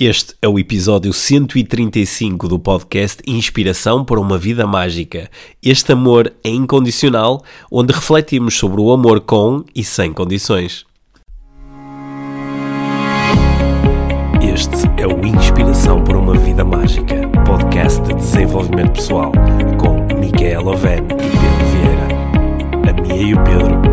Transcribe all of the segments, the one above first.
Este é o episódio 135 do podcast Inspiração para uma Vida Mágica. Este amor é incondicional, onde refletimos sobre o amor com e sem condições. Este é o Inspiração para uma Vida Mágica, podcast de desenvolvimento pessoal, com Micaela Oven e Pedro Vieira. A Mia e o Pedro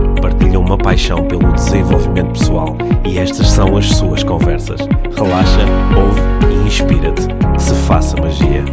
uma paixão pelo desenvolvimento pessoal e estas são as suas conversas. Relaxa, ouve e inspira-te. Se faça magia.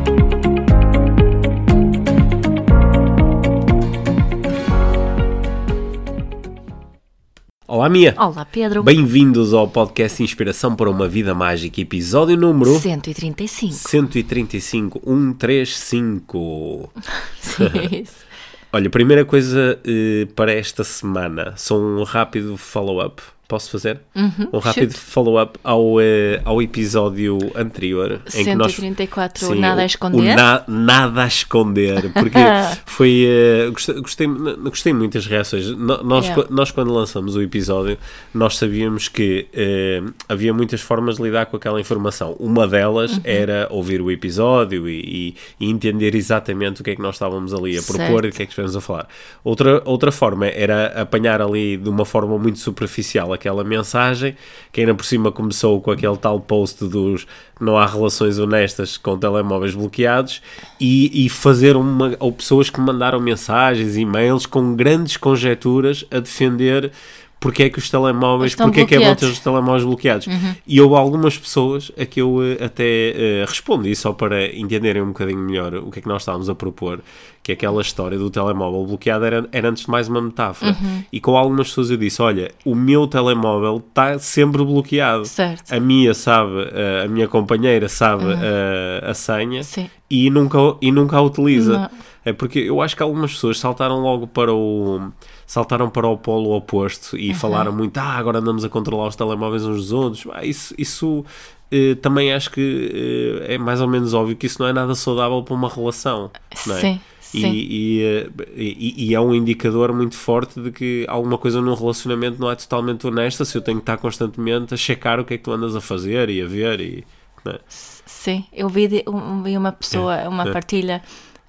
Olá, Mia. Olá, Pedro. Bem-vindos ao podcast Inspiração para uma Vida Mágica, episódio número 135. 135, 135. Sim, é isso. Olha, primeira coisa eh, para esta semana, só um rápido follow-up. Posso fazer? Uhum, um rápido follow-up ao, eh, ao episódio anterior. em que nós- 134, Sim, nada a esconder. o na- nada a esconder, porque foi. eh, gostei, gostei, gostei muito das reações. No- Nós, Yeah. nós, quando lançamos o episódio, nós sabíamos que eh, havia muitas formas de lidar com aquela informação. Uma delas Uhum. era ouvir o episódio e, e- e entender exatamente o que é que nós estávamos ali a propor Certo. e o que é que estivemos a falar. Outra, outra forma era apanhar ali de uma forma muito superficial aquela mensagem, que ainda por cima começou com aquele tal post dos não há relações honestas com telemóveis bloqueados e, e fazer uma, ou pessoas que mandaram mensagens, e-mails com grandes conjecturas a defender porque é que os telemóveis, Estão porque é que é bom ter os telemóveis bloqueados. E houve algumas pessoas a que eu eh, até eh, respondi só para entenderem um bocadinho melhor o que é que nós estávamos a propor, que aquela história do telemóvel bloqueado era, era antes de mais uma metáfora. E com algumas pessoas eu disse, olha, o meu telemóvel está sempre bloqueado. Certo. A minha sabe, eh, a minha companheira sabe eh, a senha Sim. e nunca, e nunca a utiliza. Não. É porque eu acho que algumas pessoas saltaram logo para o saltaram para o polo oposto e falaram muito, ah, agora andamos a controlar os telemóveis uns dos outros. Ah, isso isso eh, também acho que eh, é mais ou menos óbvio que isso não é nada saudável para uma relação. É? Sim, E, e, eh, e- e é um indicador muito forte de que alguma coisa no relacionamento não é totalmente honesta se eu tenho que estar constantemente a checar o que é que tu andas a fazer e a ver e não é? Sim, eu vi, de- um- vi uma pessoa, uma é. partilha,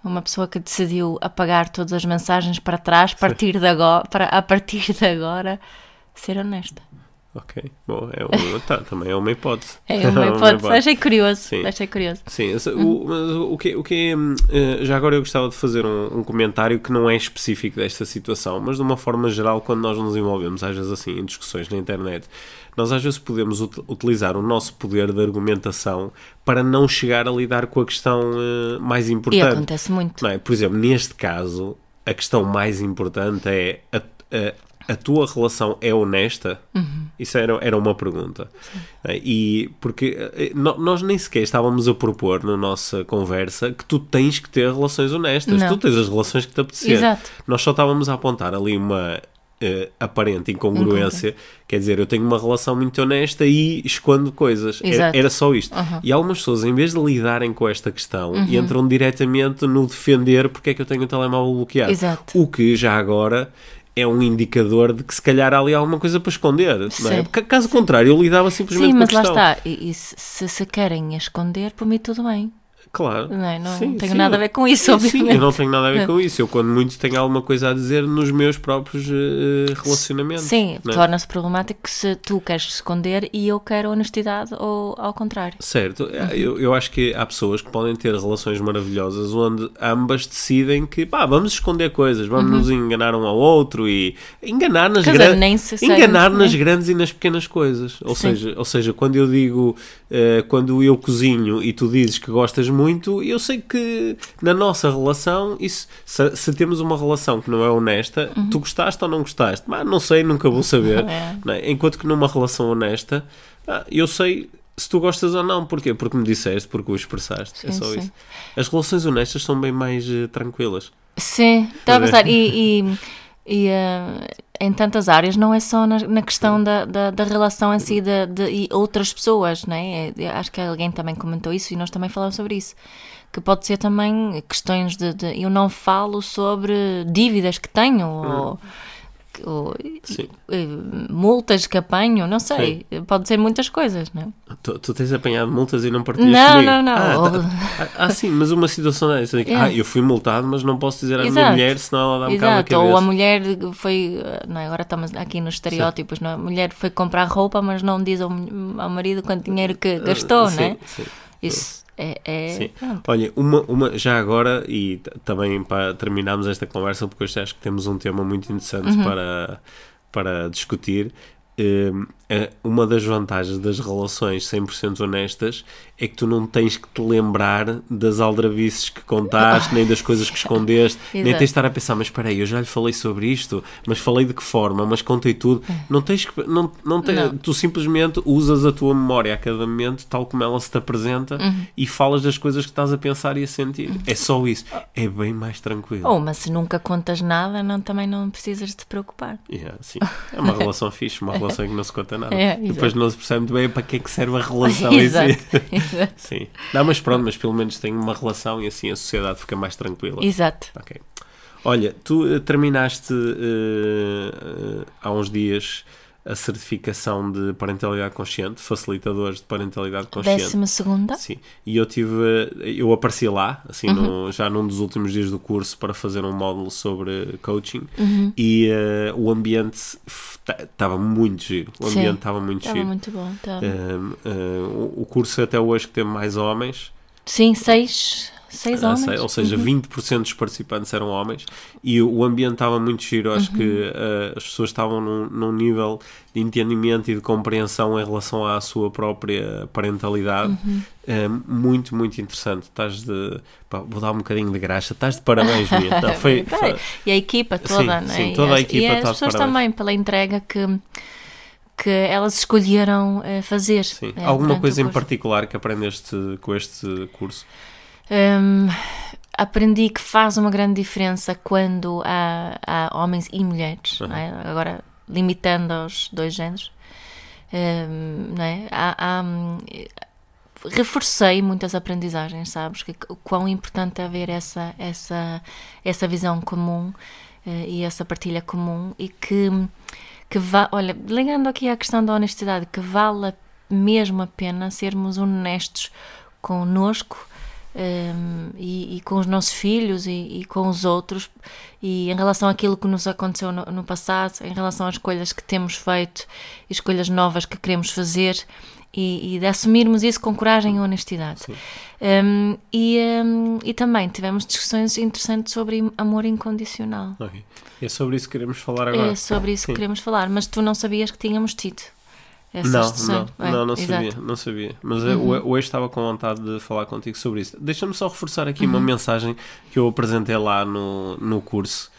uma pessoa que decidiu apagar todas as mensagens para trás, partir de agora, para, a partir de agora ser honesta. Ok, bom, é um, tá, também é uma hipótese. É uma hipótese. Achei curioso. Sim. Achei curioso. Sim, esse- o, mas o que, o que é, já agora eu gostava de fazer um, um comentário que não é específico desta situação, mas de uma forma geral, quando nós nos envolvemos, às vezes assim, em discussões na internet, nós às vezes podemos ut- utilizar o nosso poder de argumentação para não chegar a lidar com a questão eh, mais E importante. acontece muito. Não é? Por exemplo, neste caso, a questão mais importante é a, a, a tua relação é honesta? Isso era, era uma pergunta. É, E porque eh, nós nem sequer estávamos a propor na nossa conversa que tu tens que ter relações honestas. Não. Tu tens as relações que te apetecer. Exato. Nós só estávamos a apontar ali uma eh, aparente incongruência. Quer dizer, eu tenho uma relação muito honesta e escondo coisas. Era, Exato. era só isto. Uhum. E algumas pessoas, em vez de lidarem com esta questão, entram diretamente no defender porque é que eu tenho o telemóvel bloqueado. Exato. O que já agora é um indicador de que se calhar há ali alguma coisa para esconder. Não é? Sim. Porque, caso contrário, eu lidava simplesmente Sim, com a mas lá questão. está. E, e se se querem esconder, por mim tudo bem. Claro. Não é? Não Sim, tenho sim. nada a ver com isso, Sim, obviamente. Sim, eu não tenho nada a ver com isso. Eu, quando muito, tenho alguma coisa a dizer nos meus próprios eh, relacionamentos. Sim, é? torna-se problemático se tu queres esconder e eu quero honestidade ou ao contrário. Certo, Uhum. eu, eu acho que há pessoas que podem ter relações maravilhosas onde ambas decidem que pá, vamos esconder coisas, vamos nos enganar um ao outro e enganar nas Uhum. Quer dizer, nem enganar nas né? grandes e nas pequenas coisas. Ou seja, ou seja, quando eu digo eh, quando eu cozinho e tu dizes que gostas muito, eu sei que na nossa relação, isso, se, se temos uma relação que não é honesta, tu gostaste ou não gostaste? Mas não sei, nunca vou saber. Uhum. É. não é? Enquanto que numa relação honesta, ah, eu sei se tu gostas ou não. Porquê? Porque me disseste, porque o expressaste. é Sim, só sim. isso. As relações honestas são bem mais eh, tranquilas. Sim, estava a Pois é. pensar, e, e, e, eh, em tantas áreas, não é só na, na questão da, da, da relação em si de, de- e outras pessoas, não é? Eu Acho que alguém também comentou isso e nós também falamos sobre isso. Que pode ser também questões de, de- Eu não falo sobre dívidas que tenho ou ou, Sim. multas que apanham, não sei. Pode ser muitas coisas, não é? Tu, tu tens apanhado multas e não partilhas Não, comigo? não, não. Ah, Ou- tá- ah, ah, sim, mas uma situação dessa. Yeah. Ah, eu fui multado, mas não posso dizer à minha Exato. mulher, senão ela dá-me cabo na Exato, ou a cabeça. mulher foi, não é? agora estamos aqui nos estereótipos, não é? a mulher foi comprar roupa, mas não diz ao, ao marido quanto dinheiro que gastou, Ah, sim, não é? sim. Isso é, é Sim. Olha, uma, uma, já agora, e também para terminarmos esta conversa, porque hoje acho que temos um tema muito interessante Uhum. para, para discutir. hum, é uma das vantagens das relações 100% honestas é que tu não tens que te lembrar das aldrabices que contaste, nem das coisas que escondeste, nem tens de estar a pensar, mas espera aí, eu já lhe falei sobre isto, mas falei de que forma, mas contei tudo. Não tens que. Não, não te- Não. Tu simplesmente usas a tua memória a cada momento, tal como ela se te apresenta, Uhum. e falas das coisas que estás a pensar e a sentir. É só isso. É bem mais tranquilo. Ou, mas se nunca contas nada, não, também não precisas te preocupar. Yeah, sim. É uma relação fixe, uma relação em que não se conta nada. É, Depois não se percebe muito bem para que é que serve a relação em exato, si. Exato. Sim. Não, mas pronto, mas pelo menos tem uma relação e assim a sociedade fica mais tranquila. Exato. Ok. Olha, tu eh, terminaste eh, eh, há uns dias a certificação de parentalidade consciente, facilitadores de parentalidade consciente. Décima segunda? Sim, e eu tive, eu apareci lá, assim, no- já num dos últimos dias do curso para fazer um módulo sobre coaching e eh, o ambiente estava muito giro, o ambiente estava muito Estava giro. muito bom. Um, o- o curso até hoje que teve mais homens, Sim, seis, seis ah, homens. sei, ou seja, 20% dos participantes eram homens e o, ambiente estava muito giro. Acho que uh, as pessoas estavam num, num nível de entendimento e de compreensão em relação à sua própria parentalidade. Um, muito, muito interessante. Estás de. pá, vou dar um bocadinho de graxa. Estás de parabéns, Mia. Não, foi, Tá, foi- E a equipa Sim, toda, não é? sim, toda a E as- equipa E as de pessoas parabéns. também pela entrega que, que elas escolheram eh, fazer. sim. eh, Alguma coisa em particular que aprendeste com este curso? Hum, aprendi que faz uma grande diferença quando há, há homens e mulheres, não é? agora limitando aos dois géneros. Hum, não é? Há- há, hum, reforcei muitas aprendizagens, sabes? Que, o quão importante é haver essa, essa, essa visão comum eh, e essa partilha comum e que, que va, olha, ligando aqui à questão da honestidade, que vale mesmo a pena sermos honestos connosco um, e, e com os nossos filhos e, e com os outros e em relação àquilo que nos aconteceu no, no passado, em relação às escolhas que temos feito e escolhas novas que queremos fazer e, e de assumirmos isso com coragem e honestidade. Um, e, um, e também tivemos discussões interessantes sobre amor incondicional. Ok. É sobre isso que queremos falar agora. É sobre isso Sim. que queremos falar, mas tu não sabias que tínhamos tido essas Não, não, É, não, não exato. Uhum. sabia, não sabia. Mas eh, ho- hoje estava com vontade de falar contigo sobre isso. Deixa-me só reforçar aqui Uhum. uma mensagem que eu apresentei lá no, no curso.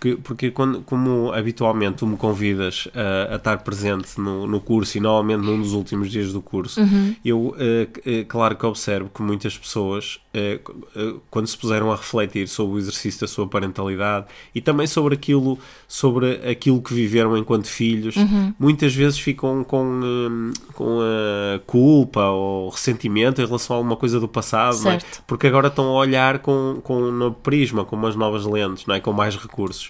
Que, porque quando, como habitualmente tu me convidas a, a estar presente no, no curso e normalmente num dos últimos dias do curso, Uhum. eu eh, claro que observo que muitas pessoas eh, quando se puseram a refletir sobre o exercício da sua parentalidade e também sobre aquilo, sobre aquilo que viveram enquanto filhos, Uhum. muitas vezes ficam com, hum, com a culpa ou ressentimento em relação a alguma coisa do passado, é? Porque agora estão a olhar com, com um novo prisma, com umas novas lentes, não é? com mais recursos.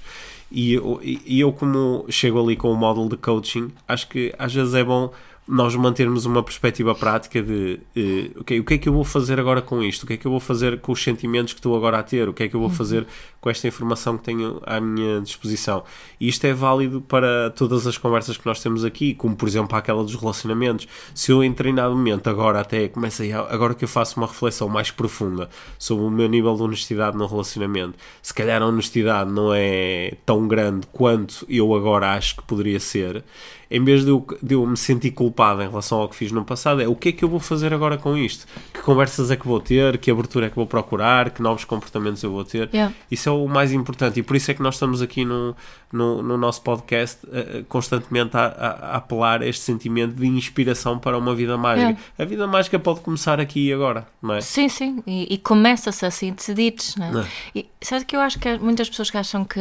E eu, e eu, como chego ali com o módulo de coaching, acho que às vezes é bom nós mantermos uma perspectiva prática de eh, ok, o que é que eu vou fazer agora com isto? O que é que eu vou fazer com os sentimentos que estou agora a ter? O que é que eu vou fazer com esta informação que tenho à minha disposição? E isto é válido para todas as conversas que nós temos aqui, como por exemplo aquela dos relacionamentos. Se eu em treinado momento agora até começo a, agora que eu faço uma reflexão mais profunda sobre o meu nível de honestidade no relacionamento, se calhar a honestidade não é tão grande quanto eu agora acho que poderia ser, em vez de eu, de eu me sentir culpado em relação ao que fiz no passado, é o que é que eu vou fazer agora com isto? Que conversas é que vou ter? Que abertura é que vou procurar? Que novos comportamentos eu vou ter? Yeah. Isso é o mais importante e por isso é que nós estamos aqui no, no, no nosso podcast eh, constantemente a, a- a apelar a este sentimento de inspiração para uma vida mágica. Yeah. A vida mágica pode começar aqui e agora, não é? Sim, sim, e, e começa-se assim, decididos, não é? Não é? E sabe que eu acho que há muitas pessoas que acham que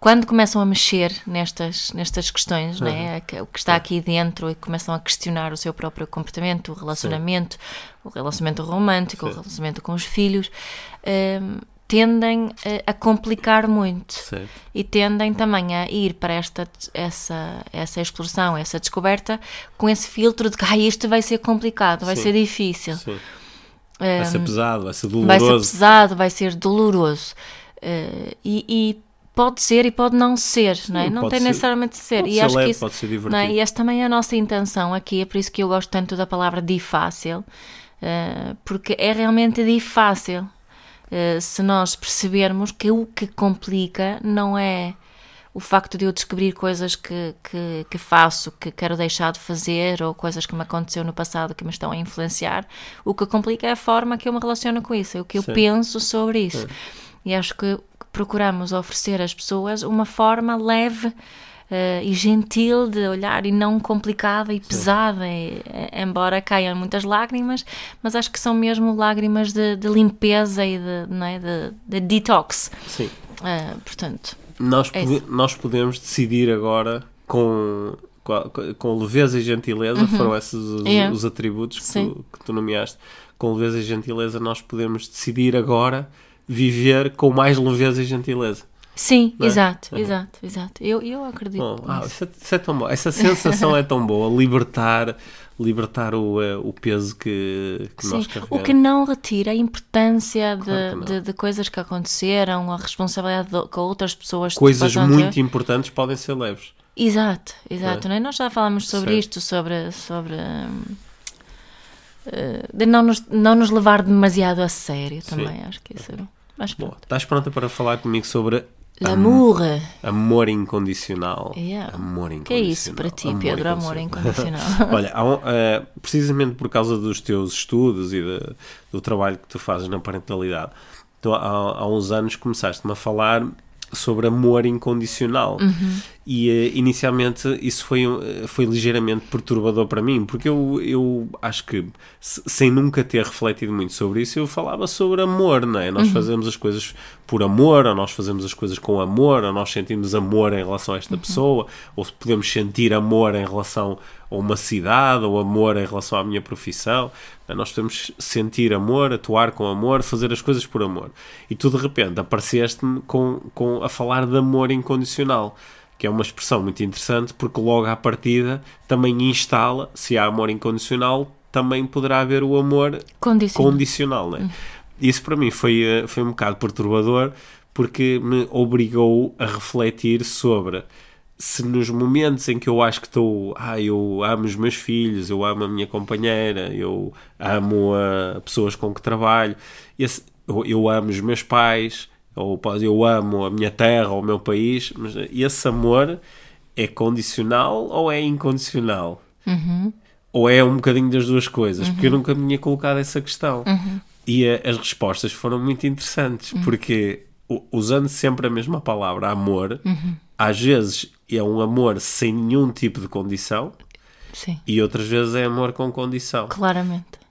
quando começam a mexer nestas, nestas questões, não é? Que- O que está aqui dentro e começam a questionar o seu próprio comportamento, o relacionamento, o relacionamento romântico, o Sim. relacionamento com os filhos, hum, tendem eh, a complicar muito Certo. e tendem também a ir para esta essa, essa exploração, essa descoberta, com esse filtro de que ah, isto vai ser complicado, vai Sim. ser difícil, Sim. Vai ser pesado, vai ser Hum, vai ser doloroso. pesado, vai ser doloroso. Eh, e, e pode ser e pode não ser, não é? Não tem ser- necessariamente de ser. pode e ser acho leve, que isso, pode ser não é? divertido. E esta também é a nossa intenção aqui, é por isso que eu gosto tanto da palavra difícil, eh, porque é realmente difícil. Eh, se nós percebermos que o que complica não é o facto de eu descobrir coisas que, que, que faço, que quero deixar de fazer, ou coisas que me aconteceu no passado que me estão a influenciar, o que complica é a forma que eu me relaciono com isso, é o que eu Sim. penso sobre isso. E acho que procuramos oferecer às pessoas uma forma leve eh, e gentil de olhar e não complicada e pesada, e, eh, embora caiam muitas lágrimas, mas acho que são mesmo lágrimas de, de limpeza e de, não é, de, de detox. Sim. Eh, portanto, Nós, É pode- nós podemos decidir agora com, com, com leveza e gentileza, foram esses os, Uhum. Yeah. os atributos que que tu nomeaste. Com leveza e gentileza, nós podemos decidir agora viver com mais leveza e gentileza. sim, é? exato, Uhum. exato, exato. Eu, eu acredito. Bom, ah, isso, é, isso é tão bom. Essa sensação é tão boa. Libertar, libertar o, eh, o peso que, que nós Sim, carregamos. o que não retira a importância de, Claro de, de coisas que aconteceram, a responsabilidade de- que outras pessoas Coisas ter. muito importantes podem ser leves. Exato, exato. Não é? Nós já falámos sobre Certo. isto, sobre, sobre eh, de não nos, não nos levar demasiado a sério também. Acho que isso. Mas Bom, pronto. estás pronta para falar comigo sobre L'amour. amor incondicional? Yeah. Amor Que é incondicional. isso para ti, Pedro? Amor incondicional. Olha, um- eh, precisamente por causa dos teus estudos e de- do trabalho que tu fazes na parentalidade, tu, há, há uns anos começaste-me a falar sobre amor incondicional. E eh, inicialmente isso foi, um- foi ligeiramente perturbador para mim porque eu, eu acho que se- sem nunca ter refletido muito sobre isso eu falava sobre amor, não é? Nós fazemos as coisas por amor ou nós fazemos as coisas com amor ou nós sentimos amor em relação a esta pessoa ou podemos sentir amor em relação a uma cidade ou amor em relação à minha profissão nós podemos sentir amor, atuar com amor fazer as coisas por amor e tu de repente apareceste-me com, com, a falar de amor incondicional que é uma expressão muito interessante porque logo à partida também instala, se há amor incondicional também poderá haver o amor Condicional. condicional, né? Isso para mim foi, eh, foi um bocado perturbador porque me obrigou a refletir sobre se nos momentos em que eu acho que estou, ah, eu amo os meus filhos, eu amo a minha companheira, eu amo a pessoas com que trabalho, esse- eu, eu amo os meus pais, ou eu amo a minha terra ou o meu país, mas esse amor é condicional ou é incondicional? ou é um bocadinho das duas coisas? Porque eu nunca me tinha colocado essa questão. E eh, as respostas foram muito interessantes, porque u- usando sempre a mesma palavra, amor, às vezes é um amor sem nenhum tipo de condição Sim, e outras vezes é amor com condição. claramente.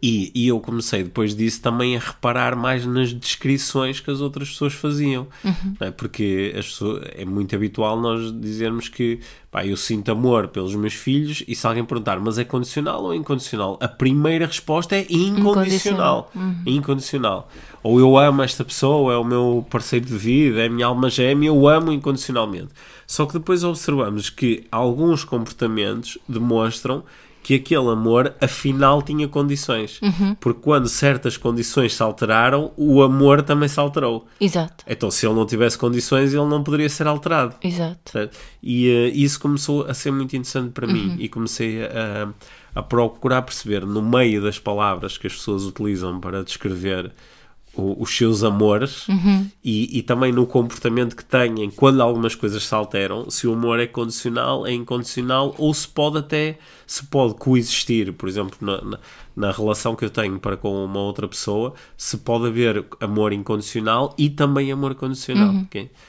E, e eu comecei depois disso também a reparar mais nas descrições que as outras pessoas faziam. não é? Porque as pessoas- é muito habitual nós dizermos que pá, eu sinto amor pelos meus filhos e se alguém perguntar, mas é condicional ou incondicional? A primeira resposta é incondicional. Incondicional. Ou eu amo esta pessoa, é o meu parceiro de vida, é a minha alma gêmea, eu amo incondicionalmente. Só que depois observamos que alguns comportamentos demonstram que aquele amor afinal tinha condições. Porque quando certas condições se alteraram, o amor também se alterou. Exato, Então, se ele não tivesse condições, ele não poderia ser alterado. exato. certo? E eh, isso começou a ser muito interessante para mim e comecei a, a procurar perceber no meio das palavras que as pessoas utilizam para descrever o- os seus amores e, e também no comportamento que têm quando algumas coisas se alteram, se o amor é condicional, é incondicional ou se pode até se pode coexistir, por exemplo, na, na, na relação que eu tenho para com uma outra pessoa, se pode haver amor incondicional e também amor condicional.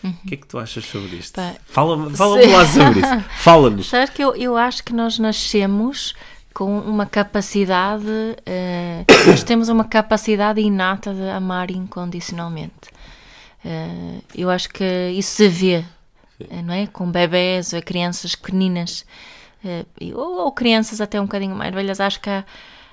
O que é que tu achas sobre isto? Fala-me fala lá sobre isso. Fala-nos. Sabes que eu, eu acho que nós nascemos com uma capacidade, eh, nós temos uma capacidade inata de amar incondicionalmente. Eh, eu acho que isso se vê, eh, não é? Com bebés ou crianças pequeninas, e- ou, ou crianças até um bocadinho mais velhas, acho que há,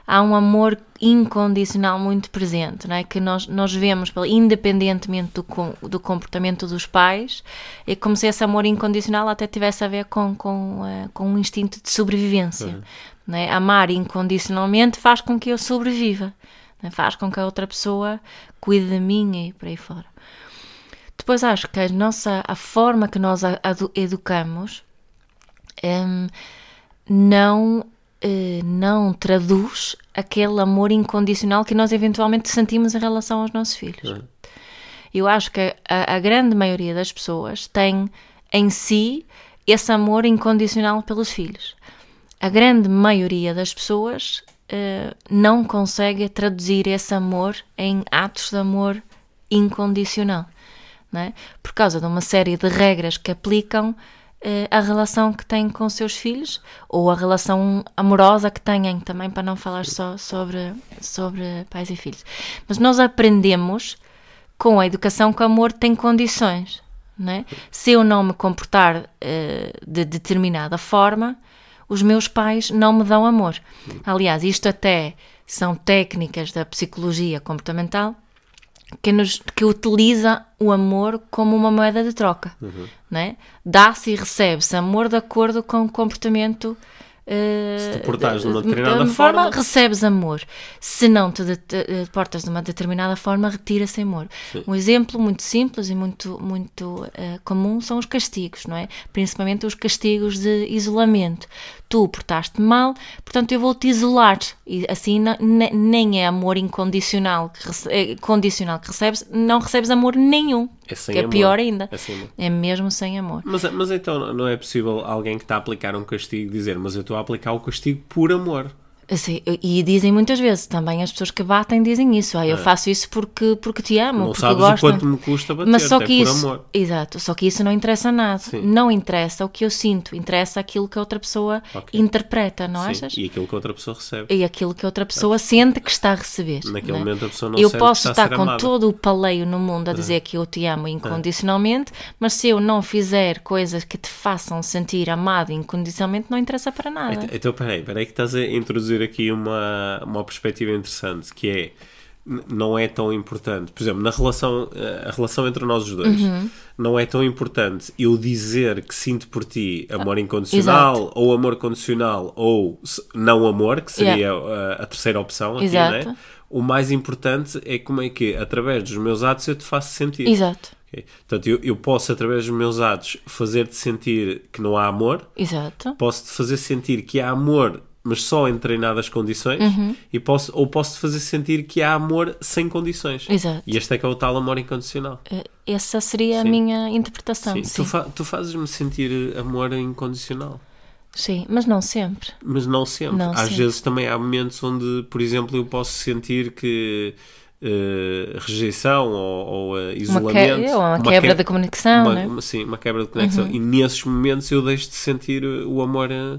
há um amor incondicional muito presente, não é? que nós, nós vemos, independentemente do, com- do comportamento dos pais, é como se esse amor incondicional até tivesse a ver com, com, eh, com um instinto de sobrevivência. não é? Amar incondicionalmente faz com que eu sobreviva, não é? faz com que a outra pessoa cuide de mim e por aí fora. Depois acho que a nossa a forma que nós a- adu- educamos hum, não eh, não traduz aquele amor incondicional que nós eventualmente sentimos em relação aos nossos filhos. Eu acho que a, a grande maioria das pessoas tem em si esse amor incondicional pelos filhos. A grande maioria das pessoas eh, não consegue traduzir esse amor em atos de amor incondicional, é? por causa de uma série de regras que aplicam eh, à relação que têm com seus filhos ou a relação amorosa que têm também, para não falar só sobre, sobre pais e filhos. Mas nós aprendemos com a educação que o amor tem condições. É? Se eu não me comportar eh, de determinada forma, os meus pais não me dão amor. Aliás, isto até são técnicas da psicologia comportamental que, nos, que utiliza o amor como uma moeda de troca. Não é? Dá-se e recebe-se amor de acordo com o comportamento. Eh, Se te portares de uma de- determinada de forma- recebes amor. Se não te de- te- eh, portas de uma determinada forma, retira-se amor. Um exemplo muito simples e muito, muito eh, comum são os castigos, não é? Principalmente os castigos de isolamento. Tu portaste mal, portanto eu vou-te isolar. E assim não- nem é amor incondicional que, rece- eh, condicional que recebes, não recebes amor nenhum. É sem que é amor. pior ainda. É. É mesmo sem amor. Mas, mas então não é possível alguém que está a aplicar um castigo dizer, mas eu estou a aplicar o castigo por amor. Assim, e dizem muitas vezes, também as pessoas que batem dizem isso. Ah, eu faço isso porque, porque te amo, É. não porque sabes gosto. o quanto me custa bater, Mas só é que isso, amor. exato, só que isso não interessa nada. Sim. Não interessa o que eu sinto, interessa aquilo que a outra pessoa Ok. interpreta, não Sim, achas? E aquilo que a outra pessoa recebe. E aquilo que a outra pessoa sente que está a receber. Naquele não é? momento a pessoa não eu posso estar com amada. todo o paleio no mundo a dizer que eu te amo incondicionalmente, mas se eu não fizer coisas que te façam sentir amado incondicionalmente, não interessa para nada. Então, Então, peraí, peraí que estás a introduzir aqui uma, uma perspectiva interessante, que é, não é tão importante, por exemplo, na relação, eh, a relação entre nós os dois, Uhum. não é tão importante eu dizer que sinto por ti amor incondicional, ou amor condicional, ou não amor, que seria Yeah. a, a terceira opção aqui, Exato. né? O mais importante é como é que, através dos meus atos, eu te faço sentir. Exato, Ok? Portanto, eu, eu posso, através dos meus atos, fazer-te sentir que não há amor, exato. posso-te fazer sentir que há amor, mas só em treinadas condições, Uhum. e posso, ou posso-te fazer sentir que há amor sem condições. Exato. E este é que é o tal amor incondicional. Eh, Essa seria a Sim. minha interpretação. Sim, Sim, Tu, fa- tu fazes-me sentir amor incondicional. Sim, mas não sempre. Mas não sempre. Não Às sempre. vezes também há momentos onde, por exemplo, eu posso sentir que eh, rejeição ou, ou eh, Uma, que... isolamento. ou uma uma quebra que- da conexão, uma, né? sim, uma quebra de conexão. E nesses momentos eu deixo de sentir o amor eh,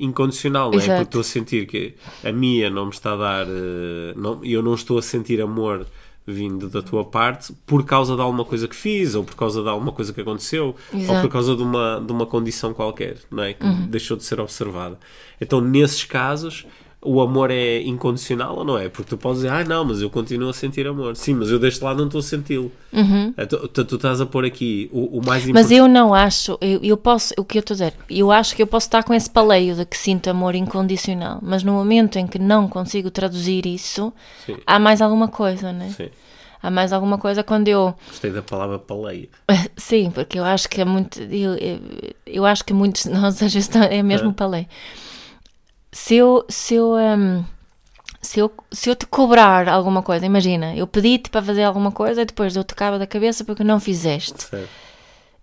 incondicional, não é? Porque estou a sentir que a minha não me está a dar, eh, não, eu não estou a sentir amor vindo da tua parte por causa de alguma coisa que fiz, ou por causa de alguma coisa que aconteceu, ou Exato. por causa de uma, de uma condição qualquer, não é? Que Uhum. deixou de ser observada. Então, nesses casos, o amor é incondicional ou não é? Porque tu podes dizer, ah, não, mas eu continuo a sentir amor. Sim, mas eu deste lado não estou a senti-lo. Então, tu, tu estás a pôr aqui o, o mais Uhum. Mas importante. eu não acho, eu, eu posso, o que eu estou a dizer, eu acho que eu posso estar com esse paleio de que sinto amor incondicional, mas no momento em que não consigo traduzir isso, Sim. há mais alguma coisa, né? Sim, Há mais alguma coisa quando eu. gostei da palavra paleia. Sim, porque eu acho que é muito. Eu, eu, acho que muitos de nós às vezes é mesmo É. paleio. Se eu. Se eu hum, se eu, se eu te cobrar alguma coisa, imagina, eu pedi-te para fazer alguma coisa e depois eu te cabo da cabeça porque não fizeste. Certo.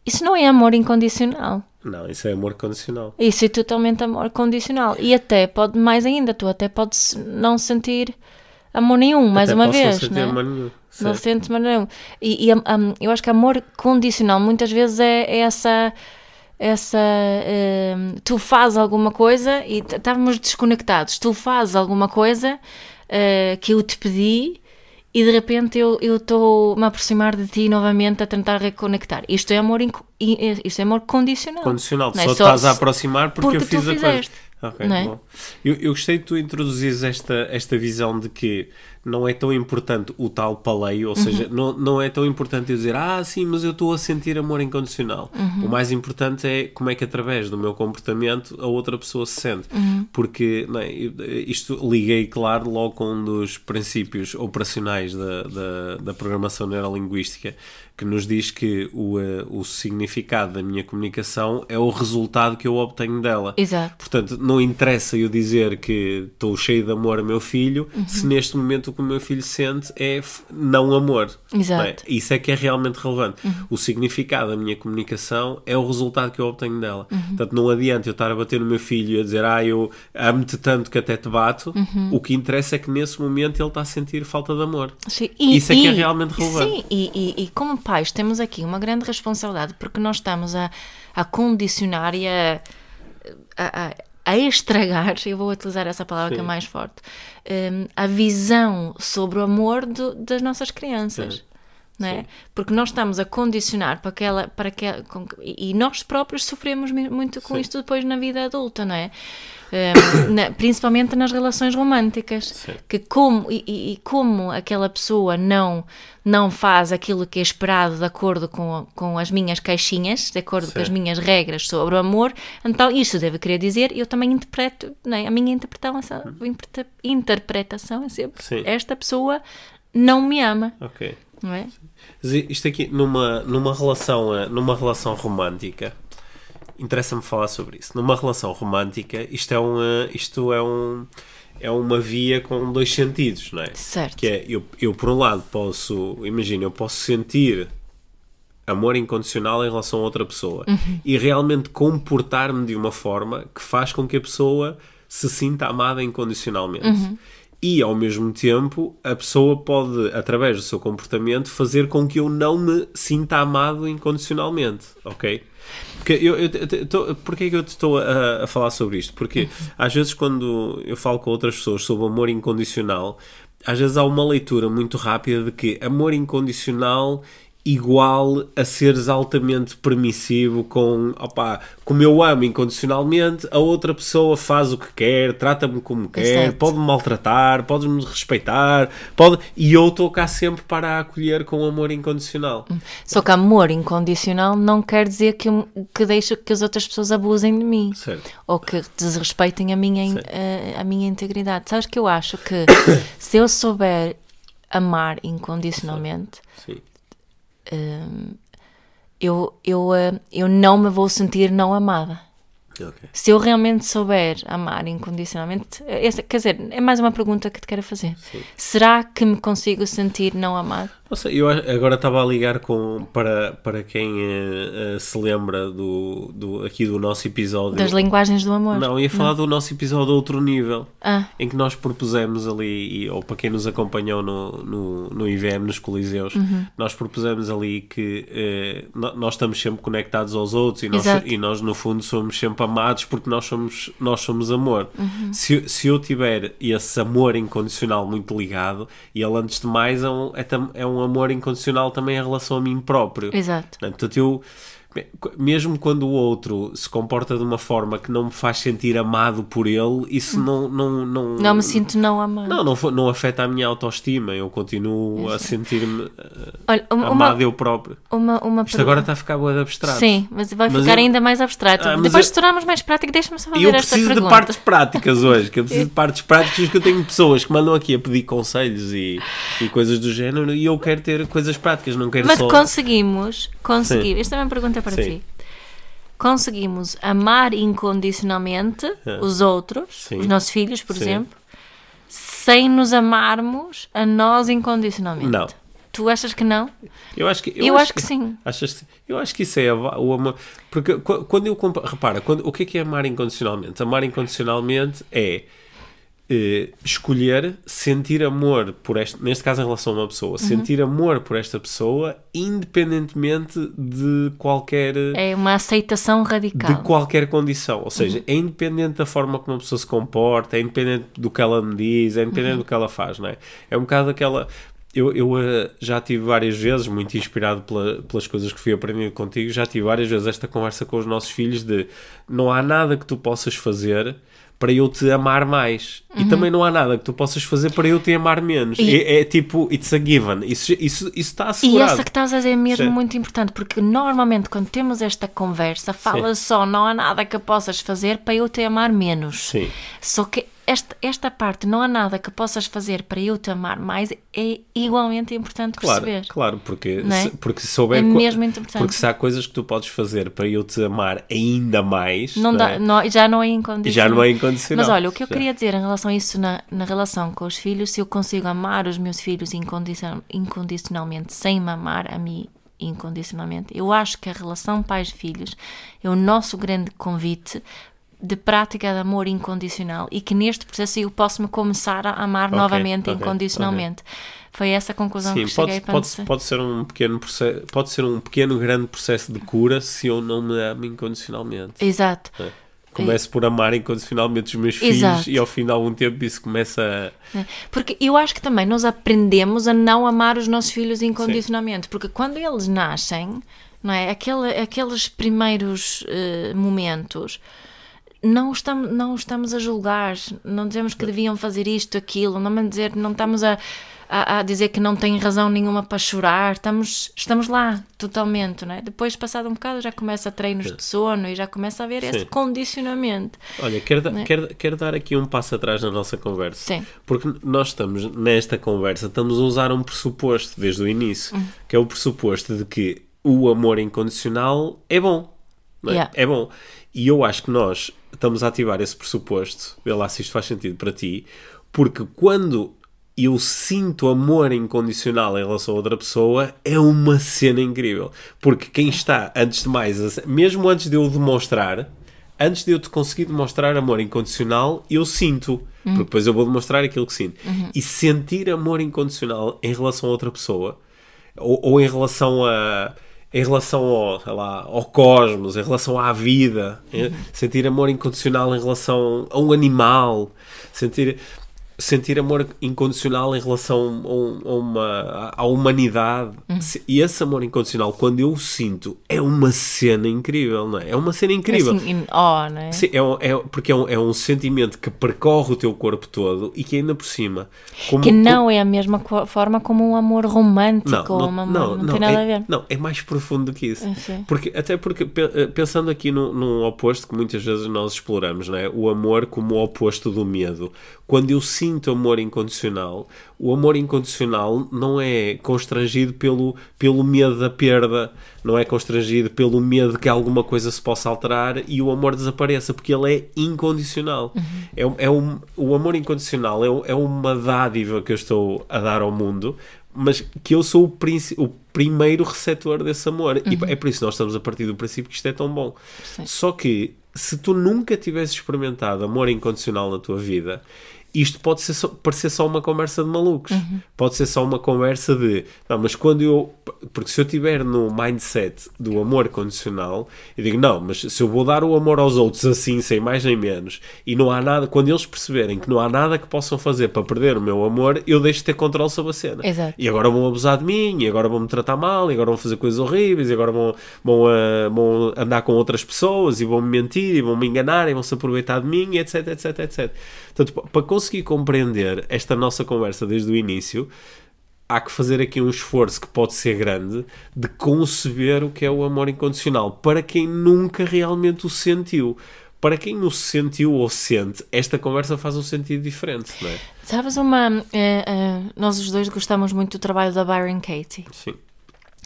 Isso não é amor incondicional. Não, isso é amor condicional. Isso é totalmente amor condicional. E até pode, mais ainda, tu até podes não sentir amor nenhum, mais Até uma posso não vez. sentir né? amor nenhum. Não sentes amor nenhum. E, e, hum, eu acho que amor condicional muitas vezes é, é essa. Essa. hum, tu fazes alguma coisa e estávamos desconectados. Tu fazes alguma coisa eh, que eu te pedi e de repente eu estou-me a aproximar de ti novamente a tentar reconectar. Isto é amor, i- isto é amor condicional. Condicional, é só, só- estás a aproximar porque, porque eu fiz a coisa. fizeste. Ok, Não é? bom. Eu, eu gostei de tu introduzires esta, esta visão de que não é tão importante o tal paleio, ou Uhum. seja, não, não é tão importante eu dizer, ah, sim, mas eu estou a sentir amor incondicional. Uhum. O mais importante é como é que através do meu comportamento a outra pessoa se sente. Uhum. Porque não é, isto liguei, claro, logo com um dos princípios operacionais da, da, da programação neurolinguística, que nos diz que o, eh, o significado da minha comunicação é o resultado que eu obtenho dela. Exato. Portanto, não interessa eu dizer que estou cheio de amor a meu filho, Uhum. se neste momento o que o meu filho sente é não amor. Exato. não é? Isso é que é realmente relevante. O significado da minha comunicação é o resultado que eu obtenho dela. Portanto, não adianta eu estar a bater no meu filho e a dizer, ah, eu amo-te tanto que até te bato. O que interessa é que nesse momento ele está a sentir falta de amor. Sim, Isso é que é realmente relevante. Sim, e, e- e como pais temos aqui uma grande responsabilidade porque nós estamos a, a condicionar e a, a, a- estragar, eu vou utilizar essa palavra que é Sim. mais forte, hum, a visão sobre o amor do- das nossas crianças. Sim. É? Sim. Porque nós estamos a condicionar para aquela, para aquela com- e nós próprios sofremos muito com Sim. isto depois na vida adulta, não é? Hum, na- principalmente nas relações românticas, Sim. que como e, e- como aquela pessoa não não faz aquilo que é esperado de acordo com, com as minhas caixinhas, de acordo com as Sim. minhas regras sobre o amor, então isso deve querer dizer, eu também interpreto, não é? a minha interpretação, interpreta- interpretação é sempre Sim. esta pessoa não me ama, Ok. Não é? Isto aqui, numa, numa, relação, eh, numa relação romântica, interessa-me falar sobre isso. Numa relação romântica, isto é, um, eh, isto é, um, é uma via com dois sentidos, não é? Certo. Que é, eu, eu por um lado posso, imagina, eu posso sentir amor incondicional em relação a outra pessoa e realmente comportar-me de uma forma que faz com que a pessoa se sinta amada incondicionalmente. E ao mesmo tempo, a pessoa pode, através do seu comportamento, fazer com que eu não me sinta amado incondicionalmente, ok? Porque eu, eu, eu, tô- porquê é que eu te estou a, a falar sobre isto? Porque às vezes quando eu falo com outras pessoas sobre amor incondicional, às vezes há uma leitura muito rápida de que amor incondicional igual a seres altamente permissivo com, opá, como eu amo incondicionalmente, a outra pessoa faz o que quer, trata-me como quer, pode-me maltratar, pode-me respeitar, pode... e eu estou cá sempre para a acolher com amor incondicional. Só que amor incondicional não quer dizer que, que deixo que as outras pessoas abusem de mim. Certo. Ou que desrespeitem a minha, in- a, a minha integridade. Sabes que eu acho que se eu souber amar incondicionalmente, Sim. Eu, eu, eh, eu não me vou sentir não amada. Ok. Se eu realmente souber amar incondicionalmente, essa, quer dizer, é mais uma pergunta que te quero fazer. Será que me consigo sentir não amado? Não eu agora estava a ligar com, para, para quem eh, eh, se lembra do, do, aqui do nosso episódio. Das linguagens do amor? Não, ia falar do nosso episódio a outro nível, Ah, em que nós propusemos ali, e- ou para quem nos acompanhou no, no, no IVM, nos Coliseus, Uhum. nós propusemos ali que no- nós estamos sempre conectados aos outros e nós, Exato. e nós, no fundo, somos sempre amados porque nós somos, nós somos amor. Uhum. Se, eu- se eu tiver esse amor incondicional muito ligado, e ele, antes de mais, é um, é, é um amor incondicional também em relação a mim próprio. exato. Portanto, eu, mesmo quando o outro se comporta de uma forma que não me faz sentir amado por ele, isso não. Não, não, Não me sinto não amado. Não, não, não afeta a minha autoestima. Eu continuo a sentir-me eh, amado uma, eu próprio. uma, uma Isto agora está a ficar boa de abstrato. Sim, mas vai Mas ficar eu- ainda mais abstrato. Ah, mas Depois eu- se tornarmos mais prático, deixa-me só fazer eu esta preciso de pergunta. partes práticas hoje, que eu preciso de partes práticas que eu tenho pessoas que mandam aqui a pedir conselhos e, e coisas do género e eu quero ter coisas práticas, não quero Mas só... conseguimos, conseguir, esta é uma pergunta para Sim. ti. Conseguimos amar incondicionalmente É. os outros, Sim. os nossos filhos, por Sim. exemplo, sem nos amarmos a nós incondicionalmente. Não. Tu achas que não? Eu acho que, Eu acho que sim. Achas que sim? Eu acho que isso é o amor. Porque qu- quando eu. Repara, quando, o que é que é amar incondicionalmente? Amar incondicionalmente é eh, escolher sentir amor por esta, neste caso em relação a uma pessoa, Uhum. sentir amor por esta pessoa independentemente de qualquer É uma aceitação radical. de qualquer condição, ou Uhum. seja, é independente da forma como uma pessoa se comporta, é independente do que ela me diz, é independente Uhum. do que ela faz, não é? É um bocado aquela. Eu, eu eh, já tive várias vezes, muito inspirado pela- pelas coisas que fui aprendendo contigo, já tive várias vezes esta conversa com os nossos filhos de não há nada que tu possas fazer para eu te amar mais. Uhum. E também não há nada que tu possas fazer para eu te amar menos. É, é tipo, it's a given. Isso, isso, isso está E assegurado. essa que estás a dizer é mesmo Sim. muito importante, porque normalmente quando temos esta conversa, fala só, não há nada que possas fazer para eu te amar menos. Sim. Só que esta, esta parte, não há nada que possas fazer para eu te amar mais, é igualmente importante Claro, perceber. claro, porque, é? se, porque se souber É mesmo importante. porque se há coisas que tu podes fazer para eu te amar ainda mais, Não não dá, é? não- já não é incondicional. já não é incondicional. Mas olha, o que eu Já. queria dizer em relação a isso na, na relação com os filhos, se eu consigo amar os meus filhos incondicion- incondicionalmente sem me amar a mim incondicionalmente, eu acho que a relação pais-filhos é o nosso grande convite de prática de amor incondicional e que neste processo eu posso me começar a amar Ok, novamente ok, incondicionalmente. Foi essa a conclusão Sim, que pode, cheguei para pode, dizer. pode ser um pequeno processo, pode ser um pequeno grande processo de cura se eu não me amo incondicionalmente. Exato. É. Começo por amar incondicionalmente os meus Exato. filhos e ao fim de algum tempo isso começa a. Porque eu acho que também nós aprendemos a não amar os nossos filhos incondicionalmente, porque quando eles nascem, não é? Aquele, aqueles primeiros eh, momentos. Não estamos, não estamos a julgar, não dizemos que deviam fazer isto, aquilo, não, dizer, não estamos a, a, a dizer que não têm razão nenhuma para chorar, estamos, estamos lá totalmente, não é? Depois, passado um bocado, já começa a treinos de sono e já começa a haver esse Sim. condicionamento. Olha, quero, da- quero, quero dar aqui um passo atrás na nossa conversa. Sim. Porque nós estamos, nesta conversa, estamos a usar um pressuposto desde o início, Hum. que é o pressuposto de que o amor incondicional é bom. é? Yeah. É bom. E eu acho que nós estamos a ativar esse pressuposto, vê lá se isto faz sentido para ti, porque quando eu sinto amor incondicional em relação a outra pessoa, é uma cena incrível. Porque quem está, antes de mais, mesmo antes de eu demonstrar, antes de eu te conseguir demonstrar amor incondicional, eu sinto. Porque depois eu vou demonstrar aquilo que sinto. E sentir amor incondicional em relação a outra pessoa, ou, ou em relação a em relação ao, lá, ao cosmos, em relação à vida, eh, sentir amor incondicional em relação a um animal, sentir sentir amor incondicional em relação a, um- a uma à humanidade Se- e esse amor incondicional quando eu o sinto é uma cena incrível não é é uma cena incrível Assim, in awe, não é? Sim, é, é- porque é um, é um sentimento que percorre o teu corpo todo e que ainda por cima como, Que não é a mesma forma como um amor romântico ou um amor, não, tem nada é, a ver. Não, é mais profundo do que isso. É, sim. Porque, até porque, eh, pensando aqui no, num oposto que muitas vezes nós exploramos, não é? o amor como o oposto do medo. Quando eu sinto amor incondicional, o amor incondicional não é constrangido pelo, pelo medo da perda, não é constrangido pelo medo de que alguma coisa se possa alterar e o amor desapareça, porque ele é incondicional. É, um- é um, o amor incondicional é, é uma dádiva que eu estou a dar ao mundo, mas que eu sou o, o primeiro receptor desse amor. E é por isso que nós estamos a partir do princípio que isto é tão bom. Só que se tu nunca tivesse experimentado amor incondicional na tua vida, isto pode ser só- parecer só uma conversa de malucos. Pode ser só uma conversa de não, mas quando eu. Porque se eu estiver no mindset do amor condicional, eu digo, não, mas se eu vou dar o amor aos outros assim, sem mais nem menos, e não há nada, quando eles perceberem que não há nada que possam fazer para perder o meu amor, eu deixo de ter controle sobre a cena. Exato. E agora vão abusar de mim, e agora vão me tratar mal, e agora vão fazer coisas horríveis, e agora vão, vão, ah, vão andar com outras pessoas, e vão me mentir, e vão me enganar, e vão se aproveitar de mim, etc, etc, etc. Portanto, pa- para conseguir compreender esta nossa conversa desde o início, há que fazer aqui um esforço que pode ser grande de conceber o que é o amor incondicional para quem nunca realmente o sentiu. Para quem o sentiu ou sente, esta conversa faz um sentido diferente, não é? Sabes uma. eh, eh, nós os dois gostamos muito do trabalho da Byron Katie. Sim.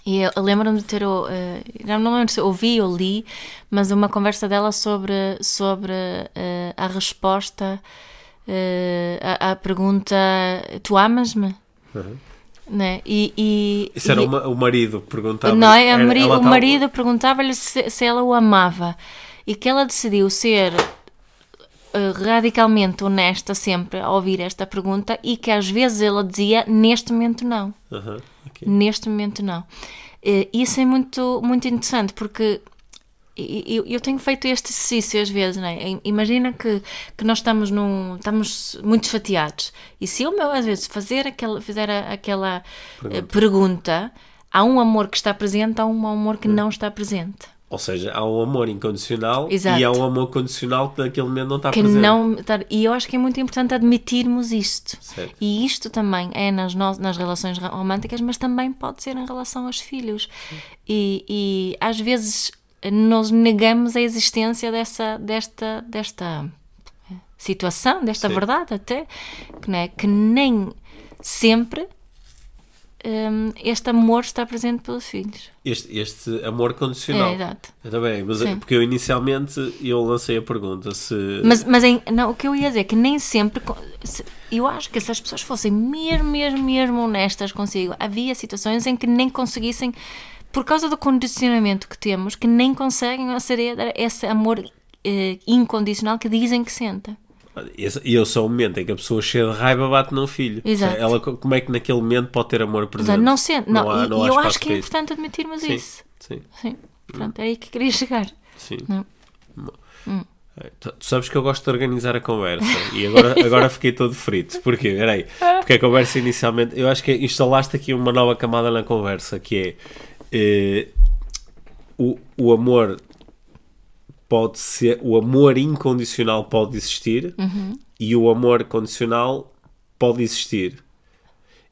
E eu lembro-me de ter. já não lembro se ouvi ou li, mas uma conversa dela sobre, sobre eh, a resposta à, à pergunta: Tu amas-me? Né? E, e, Isso era e- o ma- o marido perguntava. não é? Era- mari- ela o marido perguntava-lhe se, se ela o amava e que ela decidiu ser eh, radicalmente honesta sempre a ouvir esta pergunta e que às vezes ela dizia neste momento não. Aham, ok. Neste momento não. Eh, Isso é muito, muito interessante porque eu, eu tenho feito este exercício às vezes, não é? Imagina que, que nós estamos num. estamos muito chateados. E se eu, meu, às vezes, fazer aquela, fizer aquela eh, pergunta, há um amor que está presente, há um amor que não está presente. Ou seja, há um amor incondicional Exato. e há um amor condicional que naquele momento não está que presente. não e eu acho que é muito importante admitirmos isto Certo. e isto também é nas, no- nas relações românticas mas também pode ser em relação aos filhos e, e às vezes nós negamos a existência dessa desta desta situação desta Sim. verdade até que, não é? que nem sempre hum, este amor está presente pelos filhos Este, este amor condicional. é, exato também, mas Sim. porque eu inicialmente eu lancei a pergunta se. Mas, mas em- não, o que eu ia dizer é que nem sempre. se- Eu acho que se as pessoas fossem mesmo, mesmo, mesmo honestas consigo, havia situações em que nem conseguissem, por causa do condicionamento que temos, que nem conseguem aceder a esse amor eh, incondicional que dizem que sentem. E eu sou o momento em que a pessoa cheia de raiva bate num filho. Exato. Ela, como é que naquele momento pode ter amor presente? Portanto, não sente. Não, há- e, não e há eu acho que é importante admitirmos Sim, isso. sim, Sim. Pronto, era aí que queria chegar. sim. Não. É, Tu, tu sabes que eu gosto de organizar a conversa e agora, agora fiquei todo frito. Porquê? Peraí. Porque a conversa inicialmente. Eu acho que instalaste aqui uma nova camada na conversa que é eh, o, o amor pode ser. O amor incondicional pode existir Uhum. e o amor condicional pode existir.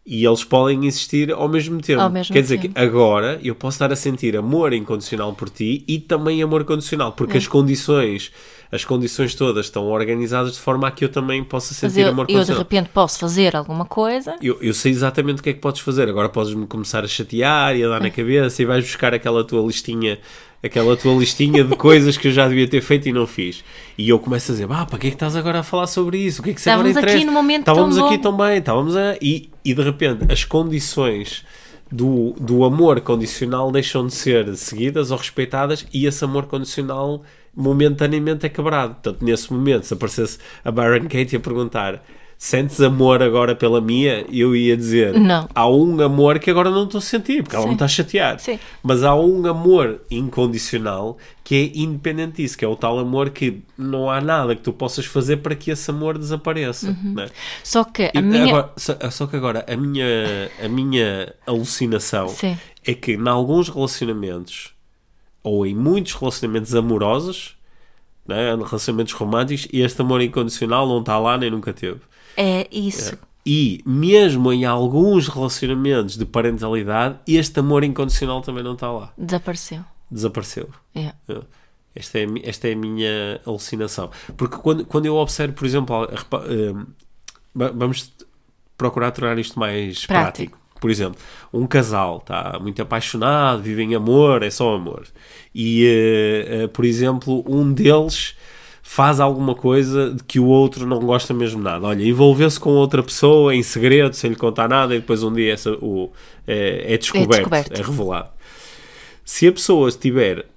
E eles podem existir ao mesmo tempo. Ao mesmo Quer dizer tempo. que agora eu posso estar a sentir amor incondicional por ti e também amor condicional, porque É. as condições, as condições todas estão organizadas de forma a que eu também possa sentir eu, amor eu de condicional. repente posso fazer alguma coisa. Eu, eu sei exatamente o que é que podes fazer. Agora podes-me começar a chatear e a dar na cabeça e vais buscar aquela tua listinha, aquela tua listinha de coisas que eu já devia ter feito e não fiz. E eu começo a dizer, ah, para que é que estás agora a falar sobre isso? O que é que isso agora Estávamos aqui num momento Estávamos tão aqui bom." tão bem, estávamos a... E, e de repente as condições do, do amor condicional deixam de ser seguidas ou respeitadas e esse amor condicional momentaneamente é quebrado. Portanto, nesse momento, se aparecesse a Byron Kate a perguntar sentes amor agora pela Mia? Eu ia dizer Não. há um amor que agora não estou a sentir, porque ela Sim. me está a chatear. Sim. Mas há um amor incondicional que é independente disso, que é o tal amor que não há nada que tu possas fazer para que esse amor desapareça. né? Só que E Uhum. a minha. agora- só, só que agora a minha, a minha alucinação Sim. é que em alguns relacionamentos ou em muitos relacionamentos amorosos, né, relacionamentos românticos, este amor incondicional não está lá nem nunca teve. É isso. E mesmo em alguns relacionamentos de parentalidade, este amor incondicional também não está lá. Desapareceu. Desapareceu. É. É. Esta é, esta é a minha alucinação. Porque quando, quando eu observo, por exemplo, va- vamos procurar tornar isto mais prático. Prático. Por exemplo, um casal está muito apaixonado, vive em amor, é só amor. E, eh, eh, por exemplo, um deles faz alguma coisa de que o outro não gosta mesmo nada. Olha, envolveu-se com outra pessoa em segredo, sem lhe contar nada, e depois um dia essa, o, é, é descoberto, descoberto. é revelado. Se a pessoa tiver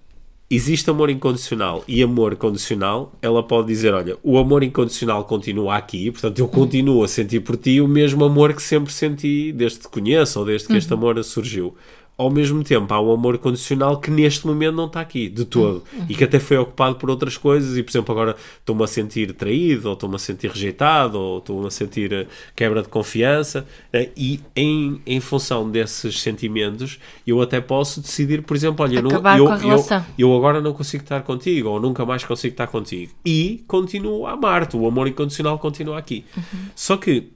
existe amor incondicional e amor condicional, ela pode dizer, olha, o amor incondicional continua aqui, portanto eu continuo a sentir por ti o mesmo amor que sempre senti desde que te conheço ou desde que este amor surgiu. Ao mesmo tempo, há um amor condicional que neste momento não está aqui, de todo, e que até foi ocupado por outras coisas, e por exemplo, agora estou-me a sentir traído, ou estou-me a sentir rejeitado, ou estou-me a sentir eh, quebra de confiança, eh, e em, em função desses sentimentos, eu até posso decidir, por exemplo, olha, eu não- eu, eu- eu agora não consigo estar contigo, ou nunca mais consigo estar contigo. E continuo a amar-te, o amor incondicional continua aqui. Só que,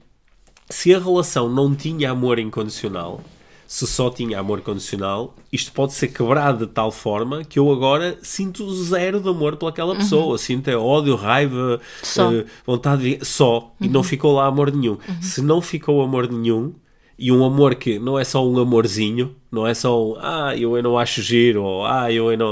se a relação não tinha amor incondicional, se só tinha amor condicional, isto pode ser quebrado de tal forma que eu agora sinto zero de amor pelaquela pessoa. Sinto é ódio, raiva, eh, vontade de... Só. E não ficou lá amor nenhum. Se não ficou amor nenhum, e um amor que não é só um amorzinho, não é só um ah, eu não acho giro, ou ah, eu ainda,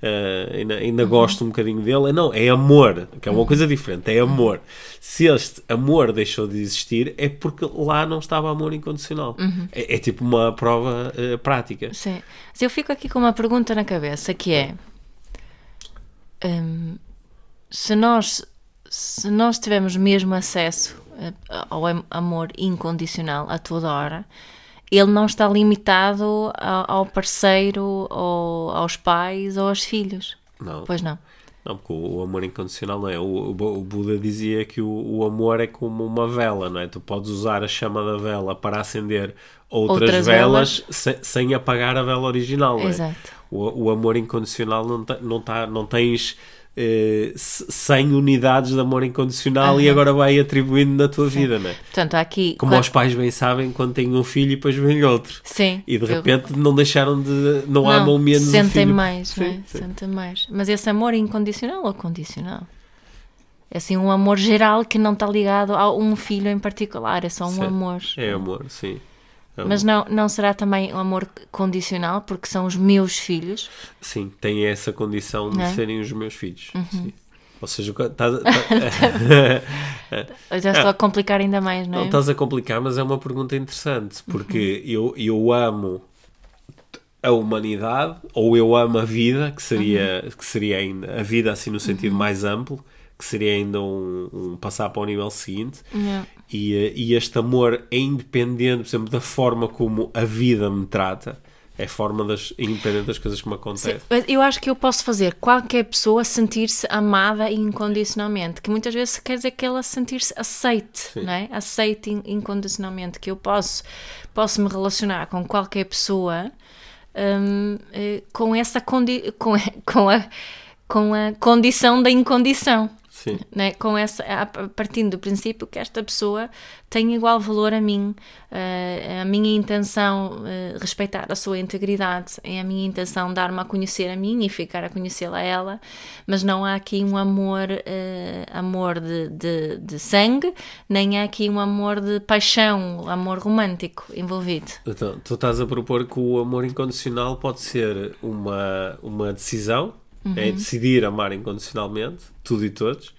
eh, ainda, ainda gosto um bocadinho dele. Não, é amor, que é uma coisa diferente, é amor. Se este amor deixou de existir, é porque lá não estava amor incondicional. É, é tipo uma prova eh, prática. Sim. Mas eu fico aqui com uma pergunta na cabeça que é hum, se nós se nós tivermos mesmo acesso ao am- amor incondicional a toda hora, ele não está limitado ao, parceiro, ou aos pais ou aos filhos. Não. Pois não. Não, porque o, amor incondicional não é. O, Buda dizia que o, o amor é como uma vela, não é? Tu podes usar a chama da vela para acender outras, Outras velas, velas. Sem, sem apagar a vela original, não é? Exato. O, o amor incondicional não, tá, não, tá, não tens eh, 100 unidades de amor incondicional e Aham. agora vai atribuindo na tua vida, não é? Portanto, aqui. Como claro- os pais bem sabem quando têm um filho e depois vem outro. Sim. E de eu- repente não deixaram de. não, Não, amam menos o sentem filho. mais, não é? Sim, sim. Sentem mais. Mas esse amor incondicional ou condicional? É assim um amor geral que não está ligado a um filho em particular, é só um Sim. amor. É amor, sim. Mas não, não será também um amor condicional, porque são os meus filhos? Sim, tem essa condição de Não é? serem os meus filhos. Uhum. sim. Ou seja, estás tá- já estou a complicar ainda mais, não não é? estás a complicar, mas é uma pergunta interessante, porque Uhum. eu, eu amo a humanidade, ou eu amo a vida, que seria, Uhum. que seria ainda a vida assim no sentido mais amplo, que seria ainda um, um passar para o nível seguinte. Yeah. E, eh, e este amor é independente, por exemplo, da forma como a vida me trata. É forma das, independente das coisas que me acontecem. eu acho que eu posso fazer qualquer pessoa sentir-se amada incondicionalmente, que muitas vezes quer dizer que ela sentir-se aceite, não é? Aceite in- incondicionalmente, que eu posso, posso me relacionar com qualquer pessoa hum, eh, com essa condi com, com, a, com a condição da incondição. Sim. né, com essa, a- partindo do princípio que esta pessoa tem igual valor a mim, eh, a minha intenção eh, respeitar a sua integridade, é a minha intenção dar-me a conhecer a mim e ficar a conhecê-la a ela, mas não há aqui um amor, eh, amor de, de, de sangue, nem há aqui um amor de paixão, amor romântico envolvido. Então, tu estás a propor que o amor incondicional pode ser uma, uma decisão, é Uhum. decidir amar incondicionalmente, tudo e todos,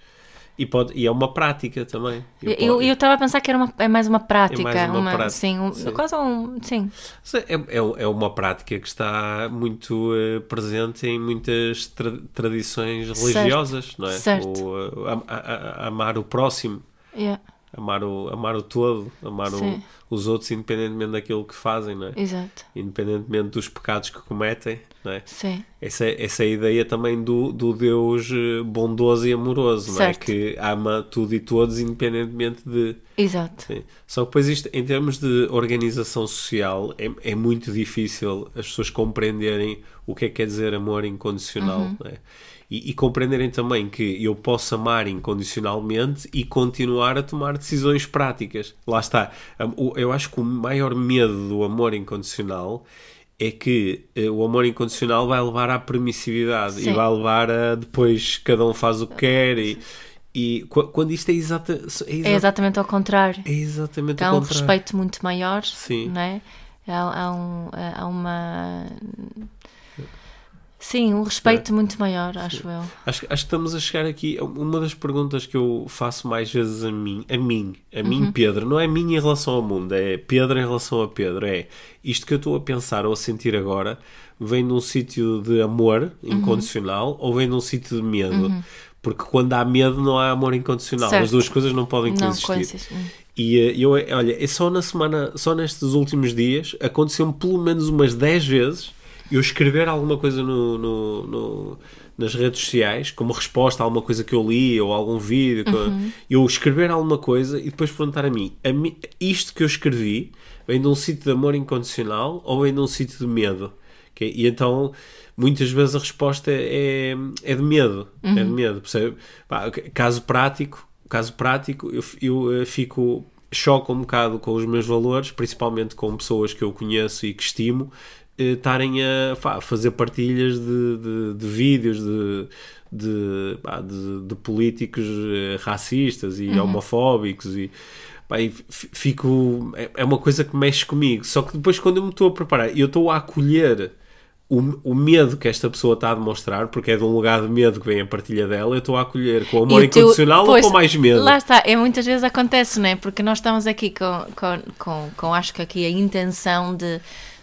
e, pode, e é uma prática também. E Eu estava a pensar que era uma, é mais uma prática, É mais uma prática, sim, um- sim. quase um, sim, É, é, é uma prática que está muito eh, presente em muitas tra- tradições Certo, religiosas, não é? certo. O, eh, am- a- a- amar o próximo, yeah, amar o, amar o todo, amar o- Sim. Os outros independentemente daquilo que fazem, não é? exato, Independentemente dos pecados que cometem, não é? sim. Essa, essa é a ideia também do, do Deus eh, bondoso e amoroso, não é? Certo. Que ama tudo e todos independentemente de... Exato. Sim. Só que depois isto, em termos de organização social, é, é muito difícil as pessoas compreenderem o que é que quer dizer amor incondicional, Uhum. não é? E, e compreenderem também que eu posso amar incondicionalmente e continuar a tomar decisões práticas. Lá está. Eu acho que o maior medo do amor incondicional é que eh, o amor incondicional vai levar à permissividade e Sim. vai levar a depois cada um faz o que quer e, e qu- quando isto é, exata, é, É exa- exatamente ao contrário. é exatamente Há um contrário. respeito muito maior, Sim. não é? Há, há um, há uma... Sim, um respeito muito maior, acho eu. Acho, que- acho que estamos a chegar aqui a uma das perguntas que eu faço mais vezes a mim, a mim, a Uhum. mim, Pedro, não é mim em relação ao mundo, é Pedro em relação a Pedro, é isto que eu estou a pensar ou a sentir agora vem de um sítio de amor Uhum. incondicional ou vem de um sítio de medo? Porque quando há medo não há amor incondicional, Certo. as duas coisas não podem Não, coexistir. hum. E eh, eu, eh, olha, é só na semana, só nestes últimos dias, aconteceu-me pelo menos umas 10 vezes eu escrever alguma coisa no, no- no- nas redes sociais, como resposta a alguma coisa que eu li ou algum vídeo, que- eu escrever alguma coisa e depois perguntar a mim, a mim, isto que eu escrevi vem de um sítio de amor incondicional ou vem de um sítio de medo? Ok? E então, muitas vezes a resposta é, é de medo. É de medo, percebe? Pá, caso prático, caso prático, eu, f- eu eh, fico choco um bocado com os meus valores, principalmente com pessoas que eu conheço e que estimo, estarem a fazer partilhas de, de, de vídeos de, de, pá, de, de políticos eh, racistas e homofóbicos e Pá, e fico. É é uma coisa que mexe comigo. Só que depois, quando eu me estou a preparar, eu estou a acolher o, o medo que esta pessoa está a demonstrar, porque é de um lugar de medo que vem a partilha dela, eu estou a acolher com amor E incondicional pois, ou com mais medo. Lá está, é muitas vezes acontece, não é? Porque nós estamos aqui com, com, com, com acho que aqui a intenção de,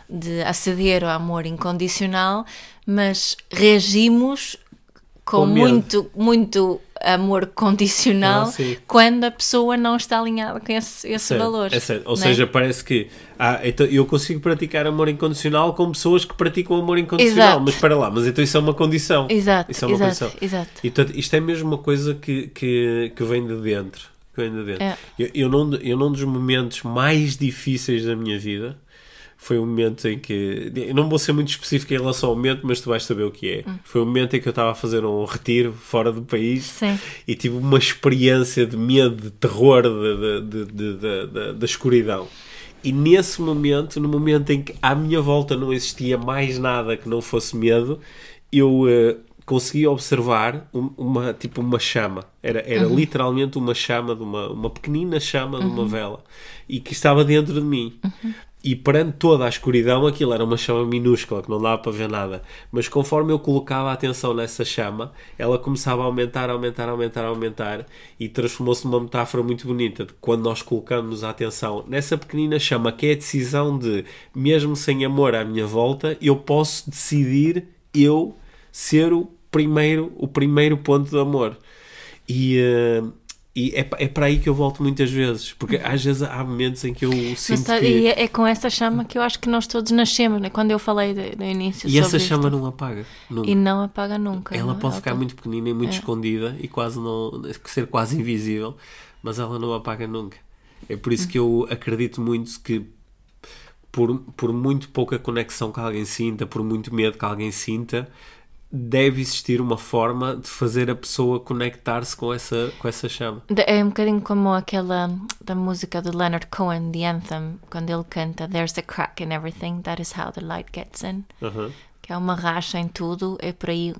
de aceder ao amor incondicional, mas reagimos com, Com muito, muito amor condicional Ah, quando a pessoa não está alinhada com esse, esse Certo, valor. é certo. Ou né? seja, parece que ah, então eu consigo praticar amor incondicional com pessoas que praticam amor incondicional. Exato. Mas espera lá, mas então isso é uma condição. Exato, Isso é uma exato, condição. exato. E, portanto, isto é mesmo uma coisa que, que, que vem de dentro. Que vem de dentro. É. Eu, eu, não, eu num dos momentos mais difíceis da minha vida foi o momento em que. Não vou ser muito específico em relação ao momento, mas tu vais saber o que é. Hum. Foi o momento em que eu estava a fazer um retiro fora do país Sim. e tive uma experiência de medo, de terror de- de- de- da escuridão. E nesse momento, no momento em que à minha volta não existia mais nada que não fosse medo, eu eh, consegui observar um- uma tipo uma chama. Era, era literalmente uma chama, de uma, uma pequenina chama de uma vela e que estava dentro de mim. E perante toda a escuridão, aquilo era uma chama minúscula que não dava para ver nada. Mas conforme eu colocava a atenção nessa chama, ela começava a aumentar, aumentar, aumentar, aumentar e transformou-se numa metáfora muito bonita de quando nós colocamos a atenção nessa pequenina chama, que é a decisão de, mesmo sem amor à minha volta, eu posso decidir eu ser o primeiro, o primeiro ponto de amor. E, eh, e é, é para aí que eu volto muitas vezes, porque às vezes há momentos em que eu Mas sinto tá- que. e é, é com essa chama que eu acho que nós todos nascemos, né? quando eu falei no início. E essa chama isto. não apaga. nunca. E não apaga nunca. Ela não é? pode ficar tá- muito pequenina e muito escondida e quase não ser quase invisível, mas ela não apaga nunca. É por isso que eu acredito muito que por, por muito pouca conexão que alguém sinta, por muito medo que alguém sinta, deve existir uma forma de fazer a pessoa conectar-se com essa, com essa chama. É um bocadinho como aquela da música de Leonard Cohen, The Anthem, quando ele canta There's a crack in everything, that is how the light gets in. Aham. Que há uma racha em tudo, é por aí,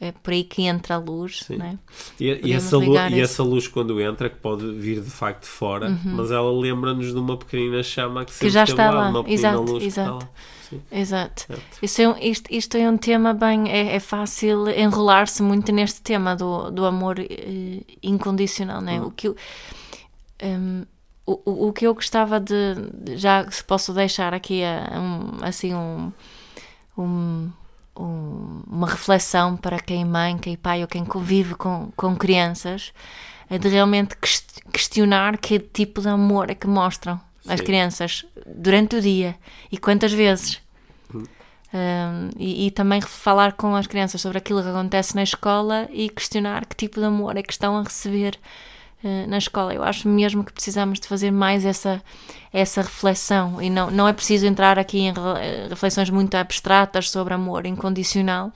é por aí que entra a luz, Sim. né? E, e essa, lu- ligar e essa luz quando entra, que pode vir de facto de fora, mas ela lembra-nos de uma pequenina chama que, Uhum. já está lá, lá. uma pequenina Exato, luz que está exato. lá. Sim. Exato. Isso é um- isto, isto é um tema bem. É, é fácil enrolar-se muito neste tema do, do amor eh, incondicional, né? O que hum, o, o- que eu gostava de. Já se posso deixar aqui a- um, assim um, um- um- uma reflexão para quem é mãe, quem é pai ou quem convive com, com crianças, é de realmente ques- questionar que tipo de amor é que mostram as Sim. crianças durante o dia e quantas vezes. Um, e, e também falar com as crianças sobre aquilo que acontece na escola e questionar que tipo de amor é que estão a receber uh, na escola. Eu acho mesmo que precisamos de fazer mais essa, essa reflexão e não, não é preciso entrar aqui em eh, reflexões muito abstratas sobre amor incondicional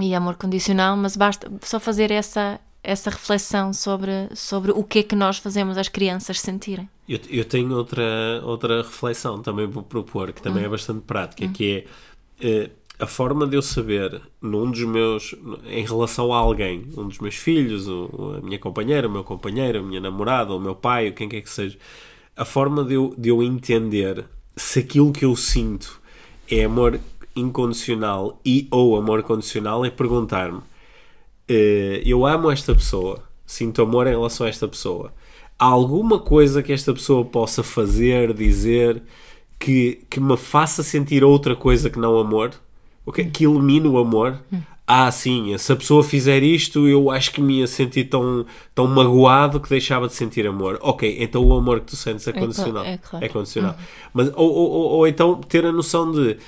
e amor condicional, mas basta só fazer essa, essa reflexão sobre, sobre o que é que nós fazemos as crianças sentirem. Eu, eu tenho outra, outra reflexão também para propor, que também é bastante prática, que é eh, a forma de eu saber num dos meus, em relação a alguém, um dos meus filhos, o- a minha companheira, o meu companheiro, a minha namorada, o meu pai, o quem quer que seja, a forma de eu, de eu entender se aquilo que eu sinto é amor incondicional e ou amor condicional é perguntar-me eu amo esta pessoa, sinto amor em relação a esta pessoa. Há alguma coisa que esta pessoa possa fazer, dizer, que, que me faça sentir outra coisa que não amor? O que, que elimine o amor? Ah, sim, se a pessoa fizer isto, eu acho que me ia sentir tão, tão magoado que deixava de sentir amor. Ok, então o amor que tu sentes é cla- condicional. é claro. condicional. Mas, ou, ou, ou, ou então ter a noção de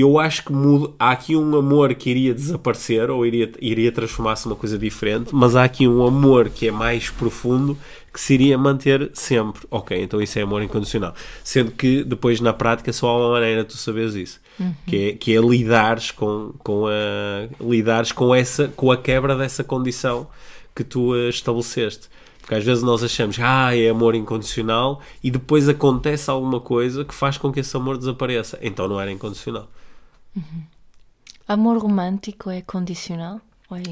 eu acho que mudo, há aqui um amor que iria desaparecer ou iria, iria transformar-se numa coisa diferente, mas há aqui um amor que é mais profundo que se iria manter sempre. Ok, então isso é amor incondicional. Sendo que depois na prática só há uma maneira de tu saberes isso, que, é, que é lidares com, com, a, lidares com, essa, com a quebra dessa condição que tu eh, estabeleceste. Porque às vezes nós achamos, ah, é amor incondicional, e depois acontece alguma coisa que faz com que esse amor desapareça. Então não era incondicional. Amor romântico é condicional? Ou é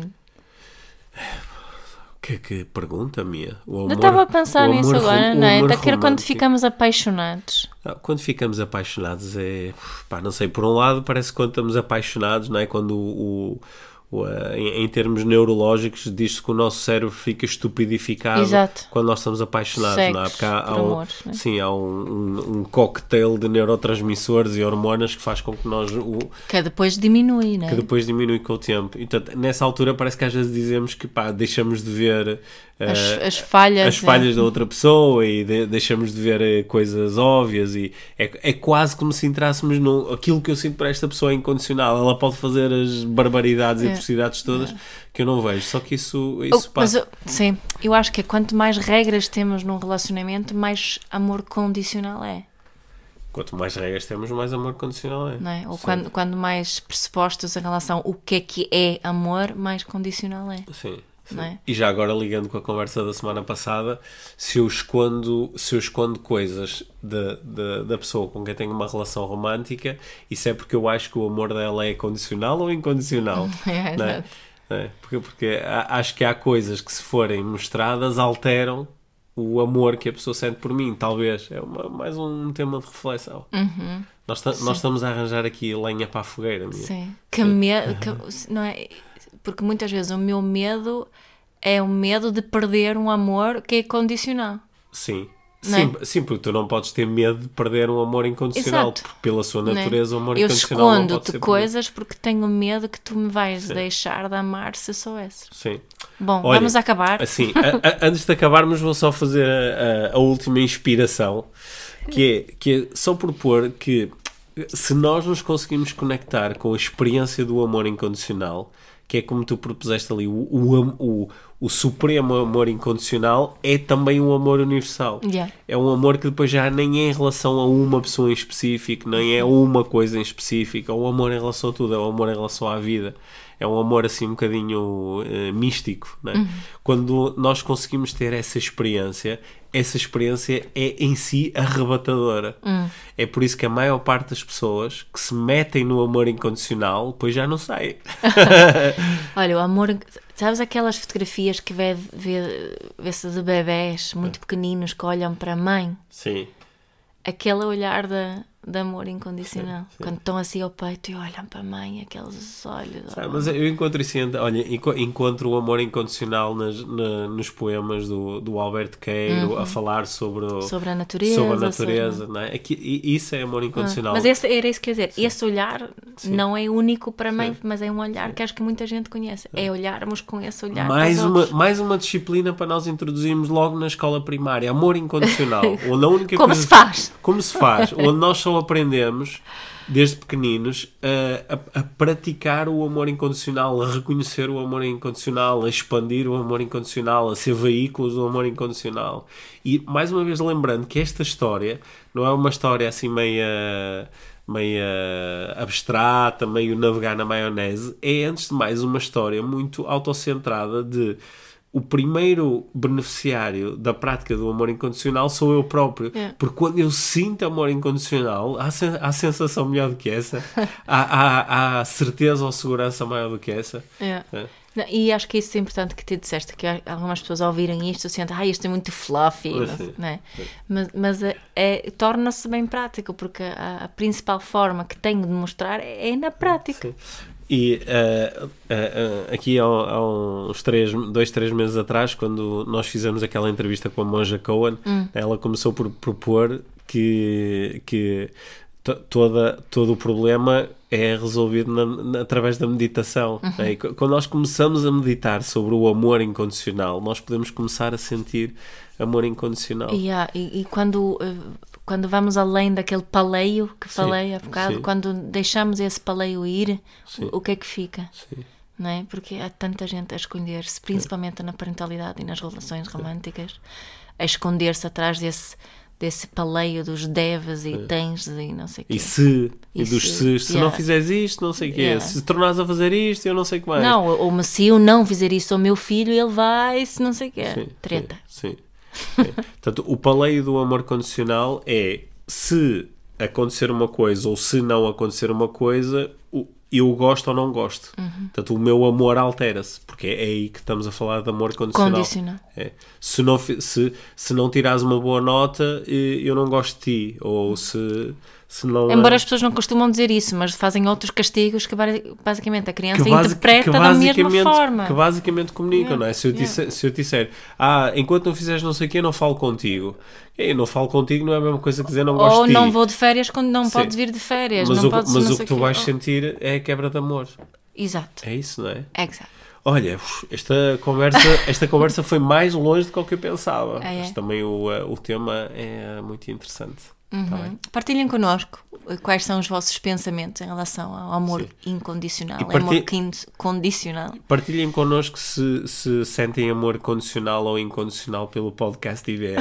Que, que pergunta minha? O Eu amor- estava a pensar nisso amor agora, não é? Até que quando ficamos apaixonados. Ah, Quando ficamos apaixonados é. Pá, não sei, por um lado parece que quando estamos apaixonados, não é? Quando o, o, em, em termos neurológicos, diz-se que o nosso cérebro fica estupidificado Exato. quando nós estamos apaixonados, não é? Porque há, há um, amor, né? sim, há um, um, um cocktail de neurotransmissores e hormonas que faz com que nós o, Que depois diminui, né? que depois diminui com o tempo. Então, nessa altura parece que às vezes dizemos que pá, deixamos de ver As, eh, as falhas. as falhas da outra pessoa e de- deixamos de ver eh, coisas óbvias e é, é quase como se entrássemos no aquilo que eu sinto para esta pessoa é incondicional ela pode fazer as barbaridades e É. atrocidades todas que eu não vejo só que isso, Oh, isso mas passa eu- sim, eu acho que é quanto mais regras temos num relacionamento, mais amor condicional é, quanto mais regras temos mais amor condicional é não é? Ou quando, quando mais pressupostos em relação o que é que é amor, mais condicional é. Sim, é? E já agora ligando com a conversa da semana passada, se eu escondo, se eu escondo coisas da, da, da pessoa com quem tenho uma relação romântica, isso é porque eu acho que o amor dela é condicional ou incondicional? É, não é? É, porque, porque acho que há coisas que se forem mostradas alteram o amor que a pessoa sente por mim, talvez. É uma- mais um tema de reflexão. Uhum. Nós, nós estamos a arranjar aqui lenha para a fogueira. minha. Sim. Que medo, que- não é? Porque muitas vezes o meu medo é o medo de perder um amor que é condicional. Sim. Não é? Sim, sim, porque tu não podes ter medo de perder um amor incondicional, Exato. porque pela sua é? natureza o amor Eu incondicional não pode escondo-te ser coisas porque tenho medo que tu me vais Sim. deixar de amar se soubesses. Sim. Bom, Olha, vamos acabar. Assim, a- a- antes de acabarmos, vou só fazer a, a- a última inspiração, que é, que é só propor que se nós nos conseguimos conectar com a experiência do amor incondicional, que é como tu propuseste ali, o, o, o, o supremo amor incondicional é também um amor universal. Yeah. É um amor que depois já nem é em relação a uma pessoa em específico, nem é uma coisa em específico, é um amor em relação a tudo, é um amor em relação à vida. É um amor assim um bocadinho eh, místico. Não é? Quando nós conseguimos ter essa experiência, essa experiência é em si arrebatadora. É por isso que a maior parte das pessoas que se metem no amor incondicional, depois já não saem. Olha, o amor. Sabes aquelas fotografias que vê, vê, vê-se de bebés muito pequeninos que olham para a mãe? Sim. Aquele olhar de, de amor incondicional. Sim, sim. Quando estão assim ao peito e olham para a mãe, aqueles olhos. Ah, mas eu encontro isso, em- olha, enco- encontro o amor incondicional nas- na- nos poemas do, do Alberto Queiro a falar sobre, o- Sobre a natureza, sobre a natureza, não é? Aqui- isso é amor incondicional. Mas esse, era isso que eu ia dizer. Esse olhar não é único para mãe, mas é um olhar que acho que muita gente conhece. É olharmos com esse olhar. mais uma, outros. mais uma disciplina para nós introduzirmos logo na escola primária, amor incondicional. onde a única Como coisa- se faz? Como se faz, onde nós só aprendemos desde pequeninos a, a- a praticar o amor incondicional, a reconhecer o amor incondicional, a expandir o amor incondicional, a ser veículos do amor incondicional. E mais uma vez lembrando que esta história não é uma história assim meia meia abstrata, meio navegar na maionese, é antes de mais uma história muito autocentrada de o primeiro beneficiário da prática do amor incondicional sou eu próprio. É. Porque quando eu sinto amor incondicional, há, sen- há sensação melhor do que essa? há, há, há certeza ou segurança maior do que essa? É. É. Não, e acho que isso é importante que te disseste, que algumas pessoas ao ouvirem isto sentem, ah, isto é muito fluffy, não, sim. é? mas, mas é, é- torna-se bem prático, porque a, a principal forma que tenho de mostrar é, é na prática. Sim. E eh, eh, eh, aqui há, há uns três, dois, três meses atrás, quando nós fizemos aquela entrevista com a Monja Cohen, ela começou por propor que, que toda, todo o problema é resolvido na- na- através da meditação. né? E qu- quando nós começamos a meditar sobre o amor incondicional, nós podemos começar a sentir amor incondicional. E, há- e- e quando, eh, quando vamos além daquele paleio que Sim, falei há bocado, sim. quando deixamos esse paleio ir, Sim. o, o que é que fica? Sim. Não é? Porque há tanta gente a esconder-se, principalmente na parentalidade e nas relações românticas, a esconder-se atrás desse, desse paleio dos deves e tens e não sei o quê. E se, e, E dos se, se, se yeah. não fizeres isto, não sei o quê, Yeah. se tornares a fazer isto, eu não sei o que mais. Não, ou, ou se eu não fizer isso ao meu filho, ele vai, se não sei o quê. Sim, Treta. Sim. sim, sim. Portanto, o paleio do amor condicional é se acontecer uma coisa ou se não acontecer uma coisa, o- eu gosto ou não gosto. Uhum. Portanto, o meu amor altera-se, porque é aí que estamos a falar de amor condicional. Condicional. É. Se, não, se, se não tirares uma boa nota, eh, eu não gosto de ti. Ou se, se não. Embora eh, as pessoas não costumam dizer isso, mas fazem outros castigos que ba- basicamente a criança que, basi- interpreta que da mesma forma. Que basicamente comunicam, Yeah, não é? Se eu, yeah. disser, se eu disser, ah, enquanto não fizeres não sei o quê, eu não falo contigo. E não falo contigo não é a mesma coisa que dizer não gosto Ou de ti. não vou de férias quando não Sim. podes vir de férias. mas o, podes mas o que tu vais sentir é a quebra de amor. Exato. É isso, não é? Exato. Olha, esta conversa, esta conversa foi mais longe do que eu pensava. Ah, é? Mas também o, eh, o tema é muito interessante. Tá bem? Partilhem connosco eh, quais são os vossos pensamentos em relação ao amor incondicional, E parti- amor condicional. Partilhem connosco se, se sentem amor condicional ou incondicional pelo podcast IVM.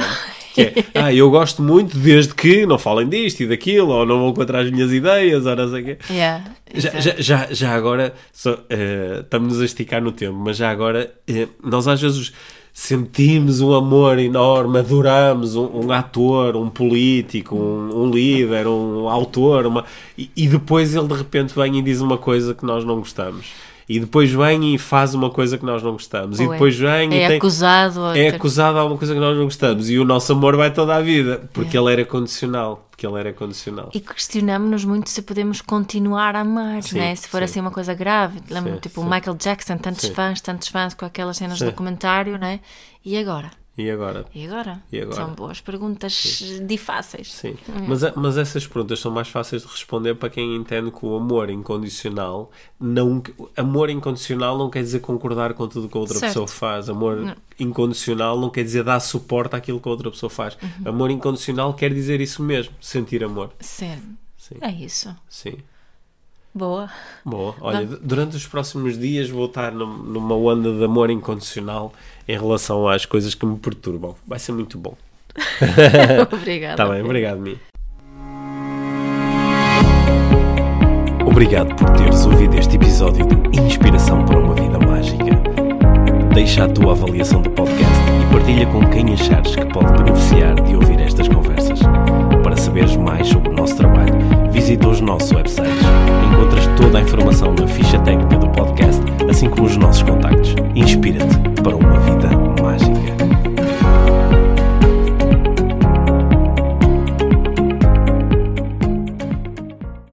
Que é, ah, eu gosto muito desde que não falem disto e daquilo, ou não vão contra as minhas ideias, ou não sei o quê. Yeah, Já, já, já, já agora, só, eh, estamos a esticar no tempo, mas já agora, eh, nós às vezes sentimos um amor enorme, adoramos um, um ator, um político, um, um líder, um autor, uma- e, e depois ele de repente vem e diz uma coisa que nós não gostamos. E depois vem e faz uma coisa que nós não gostamos. e é- depois vem e é tem, acusado. é ter- acusado de alguma coisa que nós não gostamos. E o nosso amor vai toda a vida, porque ele era condicional. Porque ele era condicional. E questionamos-nos muito se podemos continuar a amar, Sim, né? se for sim. assim uma coisa grave. Lembro-me, Sim, tipo, sim. o Michael Jackson, tantos fãs, tantos fãs com aquelas cenas de documentário, né? E agora? E agora? E agora? E agora? São boas perguntas difíceis. Sim, mas, a- mas essas perguntas são mais fáceis de responder para quem entende que o amor incondicional não amor incondicional não quer dizer concordar com tudo que a outra Certo. pessoa faz. Amor incondicional não quer dizer dar suporte àquilo que a outra pessoa faz. Uhum. Amor incondicional quer dizer isso mesmo, sentir amor. Sim. Sim, É isso. sim. Boa. Boa, olha, durante os próximos dias vou estar num- numa onda de amor incondicional em relação às coisas que me perturbam. Vai ser muito bom. Obrigada. Tá bem, obrigado, Mi. Obrigado por teres ouvido este episódio de Inspiração para uma Vida Mágica. Deixa a tua avaliação do podcast e partilha com quem achares que pode beneficiar de ouvir estas conversas. Para saberes mais sobre o nosso trabalho, visita os nossos websites. Encontras toda a informação na assim como os nossos contactos. Inspira-te para uma vida mágica.